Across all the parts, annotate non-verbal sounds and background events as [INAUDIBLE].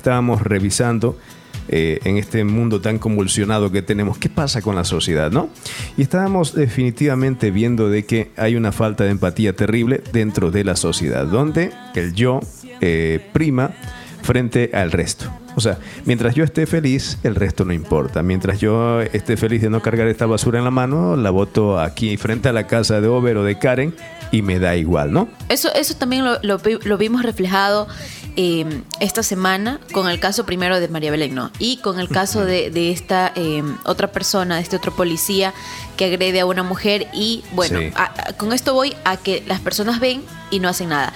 estábamos revisando eh, en este mundo tan convulsionado que tenemos, ¿qué pasa con la sociedad, no? Y estábamos definitivamente viendo de que hay una falta de empatía terrible dentro de la sociedad, donde el yo eh, prima frente al resto. O sea, mientras yo esté feliz, el resto no importa. Mientras yo esté feliz de no cargar esta basura en la mano, la boto aquí frente a la casa de Over o de Karen y me da igual, ¿no? Eso, eso también lo, vimos reflejado eh, esta semana con el caso primero de María Belén, ¿no? Y con el caso de, esta eh, otra persona, de este otro policía que agrede a una mujer y bueno, con esto voy a que las personas ven y no hacen nada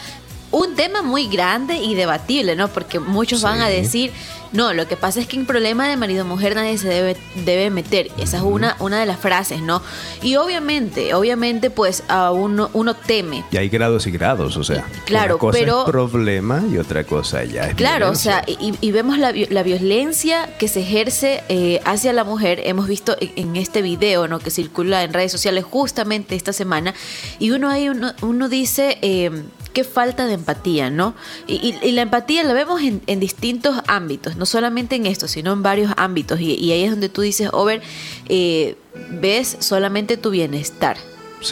un tema muy grande y debatible, ¿no? Porque muchos van a decir, no, lo que pasa es que en problema de marido-mujer nadie se debe, debe meter. Esa es una, una de las frases, ¿no? Y obviamente, obviamente, pues a uno, uno teme. Y hay grados y grados, o sea. Claro, una cosa pero. Es problema y otra cosa ya es. Claro, o sea, y, vemos la, la, violencia que se ejerce eh, hacia la mujer. Hemos visto en, este video, ¿no? Que circula en redes sociales justamente esta semana. Y uno ahí, uno, uno dice. Eh, qué falta de empatía, ¿no? Y, la empatía la vemos en, distintos ámbitos, no solamente en esto, sino en varios ámbitos. Y, ahí es donde tú dices, Over, eh, ves solamente tu bienestar.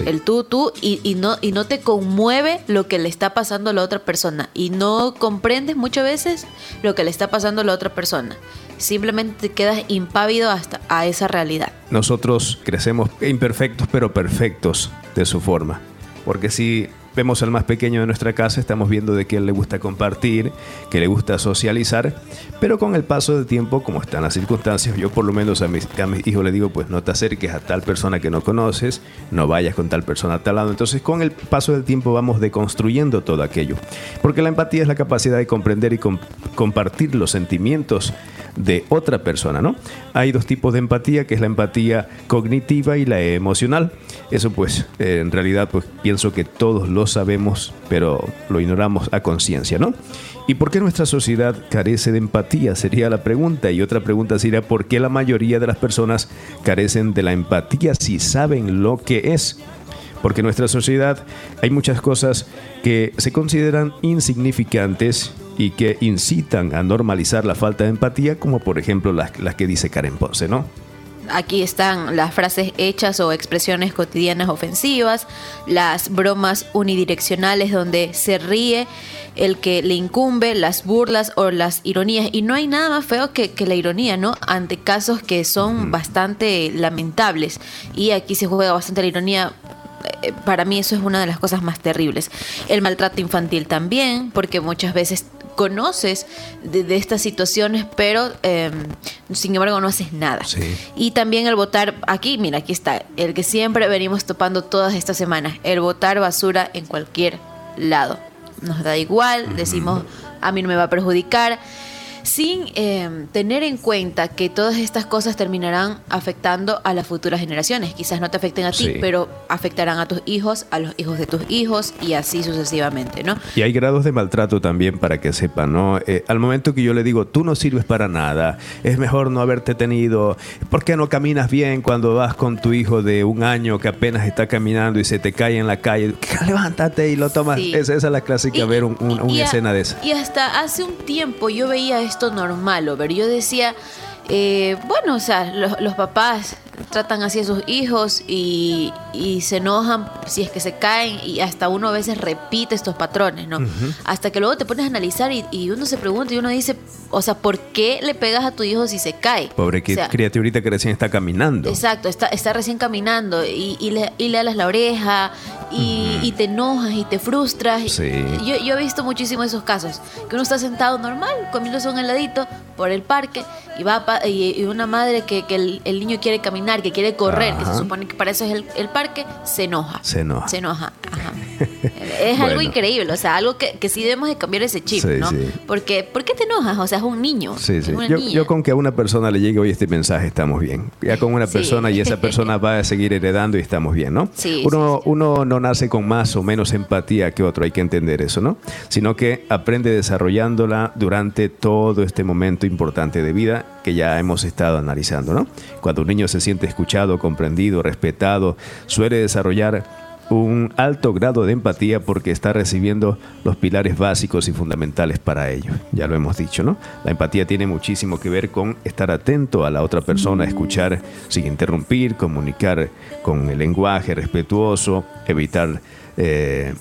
El tú, tú, y, no, y no te conmueve lo que le está pasando a la otra persona. Y no comprendes muchas veces lo que le está pasando a la otra persona. Simplemente te quedas impávido hasta a esa realidad. Nosotros crecemos imperfectos, pero perfectos de su forma. Porque si vemos al más pequeño de nuestra casa, estamos viendo de que él le gusta compartir, que le gusta socializar, pero con el paso del tiempo, como están las circunstancias, yo por lo menos a mis, a mis hijos le digo, pues no te acerques a tal persona que no conoces, no vayas con tal persona a tal lado. Entonces con el paso del tiempo vamos deconstruyendo todo aquello, porque la empatía es la capacidad de comprender y compartir los sentimientos de otra persona, ¿no? Hay dos tipos de empatía, que es la empatía cognitiva y la emocional. Eso pues, en realidad pues pienso que todos lo sabemos, pero lo ignoramos a conciencia, ¿no? ¿Y por qué nuestra sociedad carece de empatía? Sería la pregunta. Y otra pregunta sería, ¿por qué la mayoría de las personas carecen de la empatía si saben lo que es? Porque en nuestra sociedad hay muchas cosas que se consideran insignificantes y que incitan a normalizar la falta de empatía, como por ejemplo las, que dice Karen Ponce, ¿no? Aquí están las frases hechas o expresiones cotidianas ofensivas, las bromas unidireccionales donde se ríe el que le incumbe, las burlas o las ironías. Y no hay nada más feo que, la ironía, ¿no? Ante casos que son bastante lamentables. Y aquí se juega bastante la ironía eh, para mí eso es una de las cosas más terribles. El maltrato infantil también, porque muchas veces conoces de, estas situaciones, pero em, sin embargo no haces nada. Y también el votar, aquí, mira, aquí está, el que siempre venimos topando todas estas semanas, el votar basura en cualquier lado. Nos da igual, decimos, a mí no me va a perjudicar sin em, tener en cuenta que todas estas cosas terminarán afectando a las futuras generaciones. Quizás no te afecten a ti, pero afectarán a tus hijos, a los hijos de tus hijos y así sucesivamente, ¿no? Y hay grados de maltrato también para que sepan, ¿no? Eh, al momento que yo le digo, tú no sirves para nada, es mejor no haberte tenido, ¿por qué no caminas bien cuando vas con tu hijo de un año que apenas está caminando y se te cae en la calle? [LAUGHS] Levántate y lo tomas. Esa, es la clásica, ver una escena de esa. Y hasta hace un tiempo yo veía esto normal, o ver, yo decía, eh, bueno, o sea, los papás tratan así a sus hijos y, se enojan si es que se caen y hasta uno a veces repite estos patrones, ¿no? Hasta que luego te pones a analizar y, uno se pregunta y uno dice, o sea, ¿por qué le pegas a tu hijo si se cae? Pobre criaturita que recién está caminando. Exacto, está, está recién caminando y, le, y le alas la oreja y, te enojas y te frustras. Yo, yo, he visto muchísimo esos casos, que uno está sentado normal, comiéndose un heladito por el parque y va y, una madre que, el niño quiere caminar que quiere correr, que se supone que para eso es el, parque, se enoja. Se enoja. Se enoja. [LAUGHS] es algo increíble, o sea, algo que, que sí debemos de cambiar ese chip, ¿no? Porque, ¿por qué te enojas? O sea, es un niño. Sí, sí. Yo, con que a una persona le llegue hoy este mensaje estamos bien. Ya con una persona y esa persona va a seguir heredando y estamos bien, ¿no? Uno, uno no nace con más o menos empatía que otro, hay que entender eso, ¿no? Sino que aprende desarrollándola durante todo este momento importante de vida que ya hemos estado analizando, ¿no? Cuando un niño se siente escuchado, comprendido, respetado, suele desarrollar un alto grado de empatía porque está recibiendo los pilares básicos y fundamentales para ello. Ya lo hemos dicho, ¿no? La empatía tiene muchísimo que ver con estar atento a la otra persona, escuchar sin interrumpir, comunicar con el lenguaje respetuoso, evitar eh,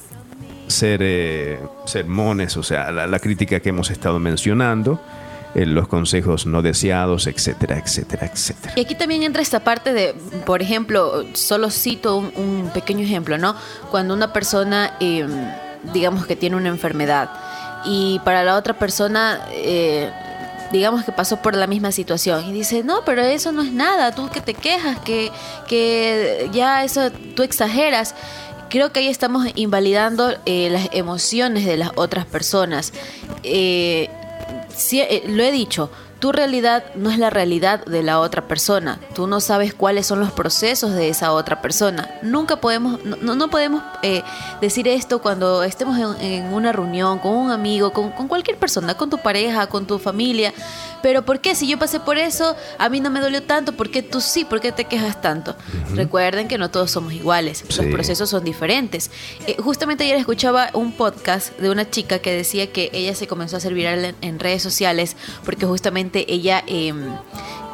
ser eh, sermones, o sea, la crítica que hemos estado mencionando los consejos no deseados, etcétera, etcétera, etcétera. Y aquí también entra esta parte de, por ejemplo, solo cito un, pequeño ejemplo, ¿no? Cuando una persona, em, digamos que tiene una enfermedad y para la otra persona... Eh, digamos que pasó por la misma situación y dice, no, pero eso no es nada, tú que te quejas, que, que ya eso tú exageras creo que ahí estamos invalidando eh, las emociones de las otras personas. Eh, eh, lo he dicho, tu realidad no es la realidad de la otra persona. Tú no sabes cuáles son los procesos de esa otra persona. Nunca podemos, no, no podemos eh, decir esto cuando estemos en, una reunión con un amigo, con, con, cualquier persona, con tu pareja, con tu familia. Pero ¿por qué? Si yo pasé por eso, a mí no me dolió tanto, ¿por qué tú sí? ¿Por qué te quejas tanto? Recuerden que no todos somos iguales, los procesos son diferentes. Eh, justamente ayer escuchaba un podcast de una chica que decía que ella se comenzó a hacer viral en redes sociales porque justamente ella em,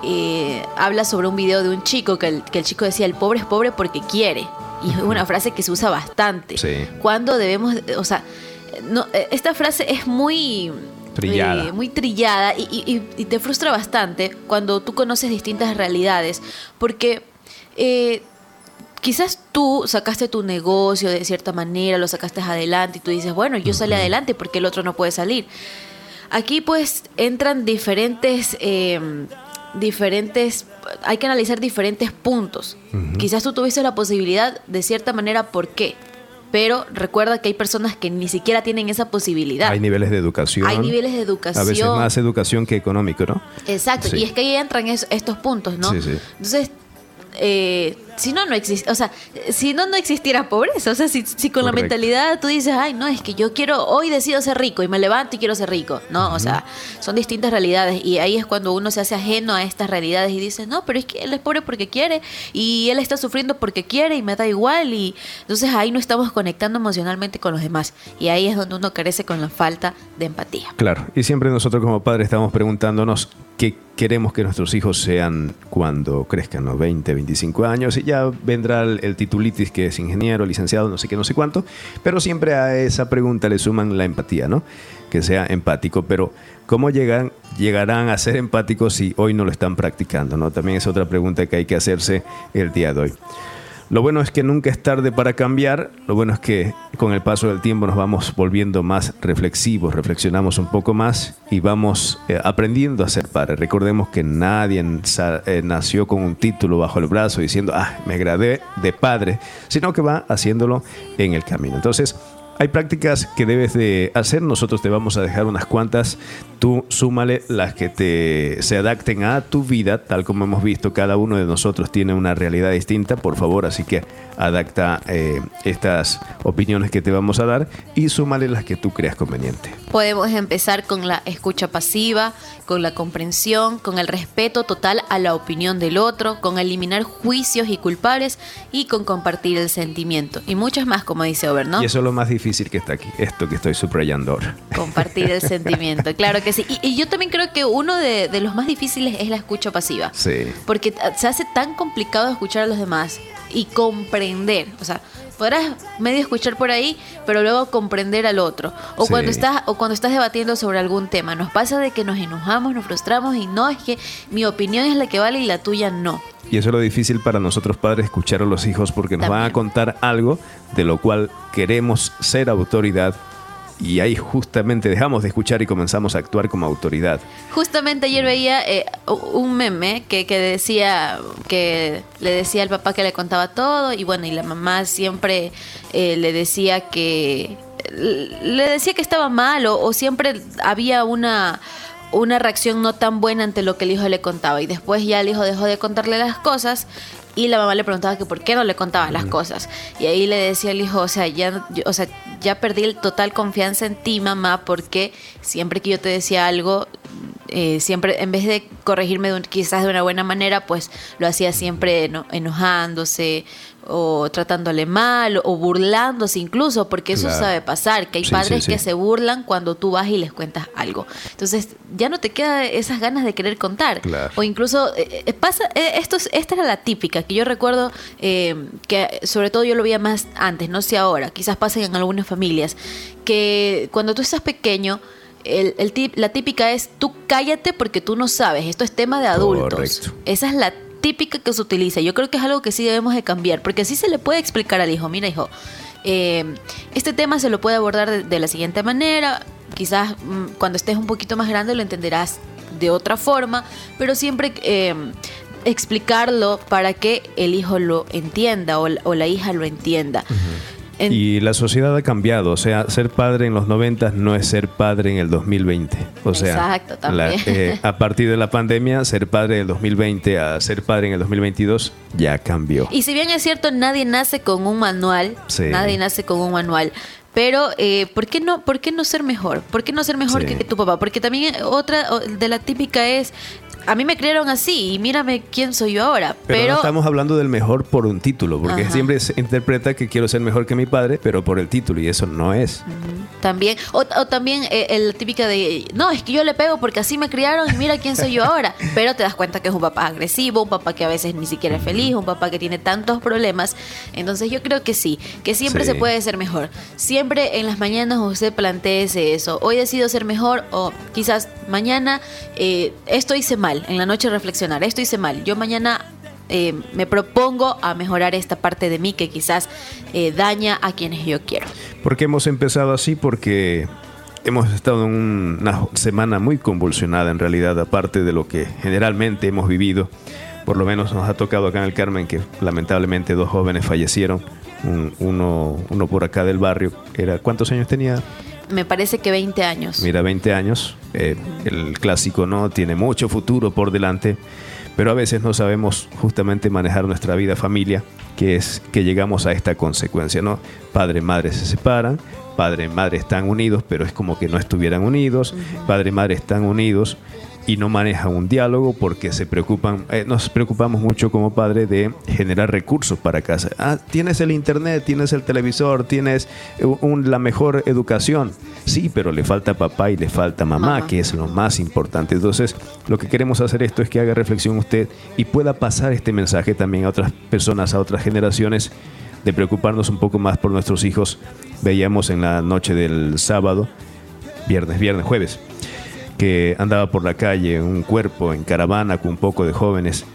eh, habla sobre un video de un chico que el, chico decía, el pobre es pobre porque quiere. Y es una frase que se usa bastante. Cuando debemos, o sea, no, eh, esta frase es muy... Trillada. Eh, muy trillada y, te frustra bastante cuando tú conoces distintas realidades porque quizás tú sacaste tu negocio de cierta manera, lo sacaste adelante y tú dices, bueno, yo salí adelante porque el otro no puede salir. Aquí pues entran diferentes, em, diferentes, hay que analizar diferentes puntos. Quizás tú tuviste la posibilidad de cierta manera, ¿por qué? Pero recuerda que hay personas que ni siquiera tienen esa posibilidad. Hay niveles de educación. Hay niveles de educación. A veces más educación que económico, ¿no? Exacto. Y es que ahí entran estos puntos, ¿no? Sí, sí. Entonces, eh, si no, no existe, o sea, si no, no existiera pobreza, o sea, si, con la mentalidad tú dices, ay, no, es que yo quiero, hoy decido ser rico y me levanto y quiero ser rico, no, o sea, son distintas realidades y ahí es cuando uno se hace ajeno a estas realidades y dice, no, pero es que él es pobre porque quiere y él está sufriendo porque quiere y me da igual y entonces ahí no estamos conectando emocionalmente con los demás y ahí es donde uno carece con la falta de empatía. Claro, y siempre nosotros como padres estamos preguntándonos qué queremos que nuestros hijos sean cuando crezcan, ¿no? 20, 25 años, y ya vendrá el, titulitis que es ingeniero, licenciado, no sé qué, no sé cuánto, pero siempre a esa pregunta le suman la empatía, ¿no? Que sea empático, pero ¿cómo llegan, llegarán a ser empáticos si hoy no lo están practicando, ¿no? También es otra pregunta que hay que hacerse el día de hoy. Lo bueno es que nunca es tarde para cambiar, lo bueno es que con el paso del tiempo nos vamos volviendo más reflexivos, reflexionamos un poco más y vamos eh, aprendiendo a ser padres. Recordemos que nadie eh, nació con un título bajo el brazo diciendo, ah, me gradué de padre, sino que va haciéndolo en el camino. Entonces, hay prácticas que debes de hacer, nosotros te vamos a dejar unas cuantas, tú súmale las que te se adapten a tu vida, tal como hemos visto, cada uno de nosotros tiene una realidad distinta, por favor, así que adapta eh, estas opiniones que te vamos a dar y súmale las que tú creas conveniente. Podemos empezar con la escucha pasiva, con la comprensión, con el respeto total a la opinión del otro, con eliminar juicios y culpables y con compartir el sentimiento. Y muchas más, como dice Ober, ¿no? Y eso es lo más difícil que está aquí, esto que estoy subrayando ahora. Compartir el [LAUGHS] sentimiento, claro que sí. Y, yo también creo que uno de, de los más difíciles es la escucha pasiva. Sí. Porque se hace tan complicado escuchar a los demás y comprender. O sea, podrás medio escuchar por ahí, pero luego comprender al otro. O cuando estás, o cuando estás debatiendo sobre algún tema. Nos pasa de que nos enojamos, nos frustramos y no es que mi opinión es la que vale y la tuya no. Y eso es lo difícil para nosotros padres escuchar a los hijos porque nos van a contar algo de lo cual queremos ser autoridad y ahí justamente dejamos de escuchar y comenzamos a actuar como autoridad. Justamente ayer veía eh, un meme que, que, decía que le decía al papá que le contaba todo y bueno, y la mamá siempre eh, le decía que le decía que estaba mal o, siempre había una una reacción no tan buena ante lo que el hijo le contaba y después ya el hijo dejó de contarle las cosas y la mamá le preguntaba que por qué no le contaba las cosas. Y ahí le decía el hijo, o sea, ya, o sea, ya perdí el total confianza en ti, mamá, porque siempre que yo te decía algo, eh, siempre, en vez de corregirme quizás de una buena manera, pues lo hacía siempre enojándose o tratándole mal o burlándose incluso, porque eso sabe pasar, que hay padres que se burlan cuando tú vas y les cuentas algo. Entonces ya no te queda esas ganas de querer contar. O incluso eh, eh, pasa, esto, esta era la típica, que yo recuerdo que sobre todo yo lo veía más antes, no sé ahora, quizás pasen en algunas familias, que cuando tú estás pequeño, el, la típica es tú cállate porque tú no sabes, esto es tema de adultos. Esa es la típica que se utiliza. Yo creo que es algo que sí debemos de cambiar, porque así se le puede explicar al hijo, mira hijo, eh, este tema se lo puede abordar de, la siguiente manera, quizás mm, cuando estés un poquito más grande lo entenderás de otra forma, pero siempre eh, explicarlo para que el hijo lo entienda o, la hija lo entienda. Y la sociedad ha cambiado, o sea, ser padre en los 90 no es ser padre en el 2020. O sea, eh, a partir de la pandemia, ser padre del 2020 a ser padre en el 2022 ya cambió. Y si bien es cierto, nadie nace con un manual, nadie nace con un manual, pero, eh, ¿por, qué no, ¿por qué no ser mejor? ¿Por qué no ser mejor que tu papá? Porque también otra de la típica es, a mí me criaron así y mírame quién soy yo ahora. Pero, no estamos hablando del mejor por un título, porque siempre se interpreta que quiero ser mejor que mi padre, pero por el título, y eso no es. También, o, también eh, el típica de, no, es que yo le pego porque así me criaron y mira quién soy yo ahora. [LAUGHS] Pero te das cuenta que es un papá agresivo, un papá que a veces ni siquiera es feliz, un papá que tiene tantos problemas. Entonces yo creo que sí, que siempre se puede ser mejor. Siempre en las mañanas usted planteese eso. Hoy decido ser mejor o quizás mañana eh, esto hice mal en la noche reflexionar, esto hice mal, yo mañana eh, me propongo a mejorar esta parte de mí que quizás eh, daña a quienes yo quiero. Porque hemos empezado así? Porque hemos estado en una semana muy convulsionada en realidad, aparte de lo que generalmente hemos vivido. Por lo menos nos ha tocado acá en el Carmen que lamentablemente dos jóvenes fallecieron, uno, uno por acá del barrio. Era, ¿Cuántos años tenía? Me parece que 20 años. Mira, 20 años. Eh, el clásico no tiene mucho futuro por delante, pero a veces no sabemos justamente manejar nuestra vida familia, que es que llegamos a esta consecuencia, ¿no? Padre, madre se separan, padre y madre están unidos, pero es como que no estuvieran unidos, padre y madre están unidos, y no manejan un diálogo porque se preocupan, eh, nos preocupamos mucho como padre de generar recursos para casa. Ah, tienes el internet, tienes el televisor, tienes la mejor educación. Sí, pero le falta papá y le falta mamá, que es lo más importante. Entonces, lo que queremos hacer esto es que haga reflexión usted y pueda pasar este mensaje también a otras personas, a otras generaciones, de preocuparnos un poco más por nuestros hijos. Veíamos en la noche del sábado, viernes, viernes, jueves que andaba por la calle, un cuerpo en caravana con un poco de jóvenes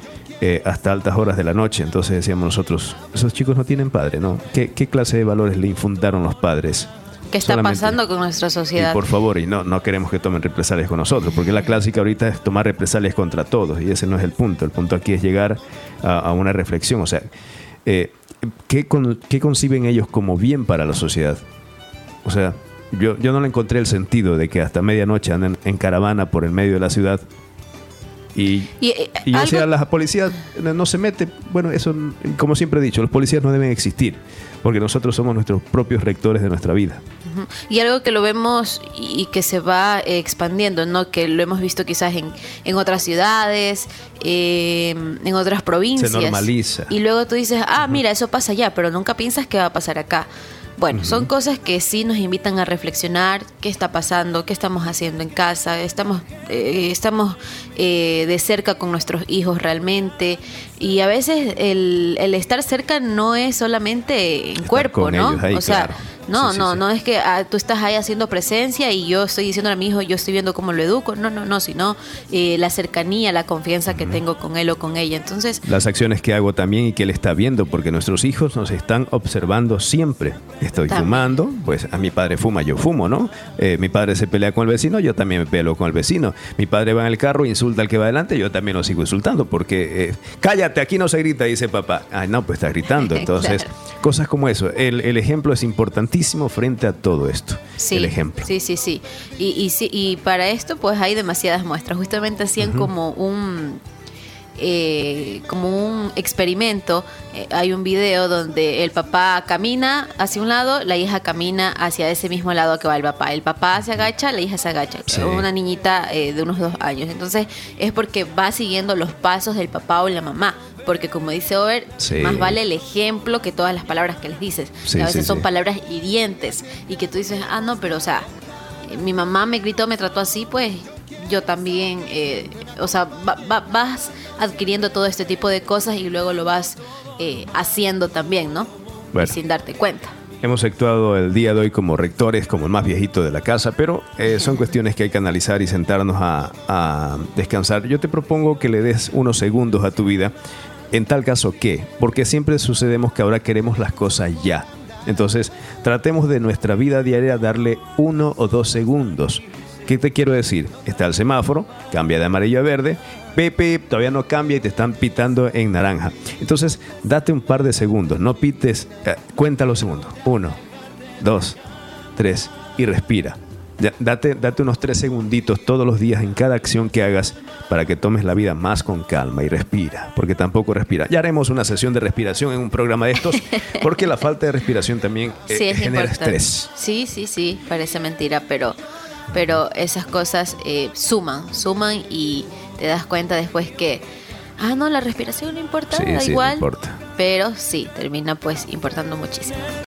eh, hasta altas horas de la noche. Entonces decíamos nosotros, esos chicos no tienen padre, ¿no? ¿Qué, clase de valores le infundaron los padres? ¿Qué está pasando con nuestra sociedad? Y por favor, y no, no queremos que tomen represalias con nosotros, porque la clásica ahorita es tomar represalias contra todos, y ese no es el punto. El punto aquí es llegar a, una reflexión. O sea, eh, ¿qué, ¿qué conciben ellos como bien para la sociedad? O sea, yo, yo no le encontré el sentido de que hasta medianoche anden en caravana por el medio de la ciudad. Y, y, eh, yo decía, la policía no se mete. Bueno, eso, como siempre he dicho, los policías no deben existir, porque nosotros somos nuestros propios rectores de nuestra vida. Y algo que lo vemos y que se va expandiendo, ¿no? Que lo hemos visto quizás en, en otras ciudades, eh, en otras provincias. Se normaliza. Y luego tú dices, ah, mira, eso pasa allá, pero nunca piensas que va a pasar acá. Bueno, son cosas que sí nos invitan a reflexionar qué está pasando, qué estamos haciendo en casa, estamos, eh, estamos eh, de cerca con nuestros hijos realmente. Y a veces el, el estar cerca no es solamente en cuerpo, ¿no? o sea, no, no, no es que ah, tú estás ahí haciendo presencia y yo estoy diciendo a mi hijo, yo estoy viendo cómo lo educo. No, no, no, sino eh, la cercanía, la confianza que tengo con él o con ella. Entonces. Las acciones que hago también y que él está viendo, porque nuestros hijos nos están observando siempre. Estoy fumando, pues a mi padre fuma, yo fumo, ¿no? Eh, mi padre se pelea con el vecino, yo también me peleo con el vecino. Mi padre va en el carro, insulta al que va adelante, yo también lo sigo insultando, porque eh, cállate, aquí no se grita, dice papá. Ay, no, pues está gritando. [LAUGHS] Entonces, cosas como eso. El, el ejemplo es frente a todo esto. Sí, el ejemplo. Sí, sí, sí. Y, y, y para esto, pues hay demasiadas muestras. Justamente hacían como un eh, como un experimento. Eh, hay un video donde el papá camina hacia un lado, la hija camina hacia ese mismo lado que va el papá. El papá se agacha, la hija se agacha. Una niñita eh, de unos dos años. Entonces es porque va siguiendo los pasos del papá o la mamá. Porque como dice Over, más vale el ejemplo que todas las palabras que les dices. a veces son palabras hirientes y que tú dices, ah, no, pero o sea, mi mamá me gritó, me trató así, pues yo también, eh, o sea, vas adquiriendo todo este tipo de cosas y luego lo vas eh, haciendo también, ¿no? sin darte cuenta. Hemos actuado el día de hoy como rectores, como el más viejito de la casa, pero eh, son cuestiones que hay que analizar y sentarnos a, a, descansar. Yo te propongo que le des unos segundos a tu vida. En tal caso, ¿qué? Porque siempre sucedemos que ahora queremos las cosas ya. Entonces, tratemos de nuestra vida diaria darle uno o dos segundos ¿Qué te quiero decir? Está el semáforo, cambia de amarillo a verde, Pepe todavía no cambia y te están pitando en naranja. Entonces, date un par de segundos, no pites, eh, cuenta los segundos. Uno, dos, tres y respira. Date, date unos tres segunditos todos los días en cada acción que hagas para que tomes la vida más con calma y respira, porque tampoco respira. Ya haremos una sesión de respiración en un programa de estos, [LAUGHS] porque la falta de respiración también eh, genera estrés. Sí, sí, sí, parece mentira, pero pero esas cosas eh, suman, suman y te das cuenta después que, ah, no, la respiración no importa, da igual, pero sí, termina pues importando muchísimo.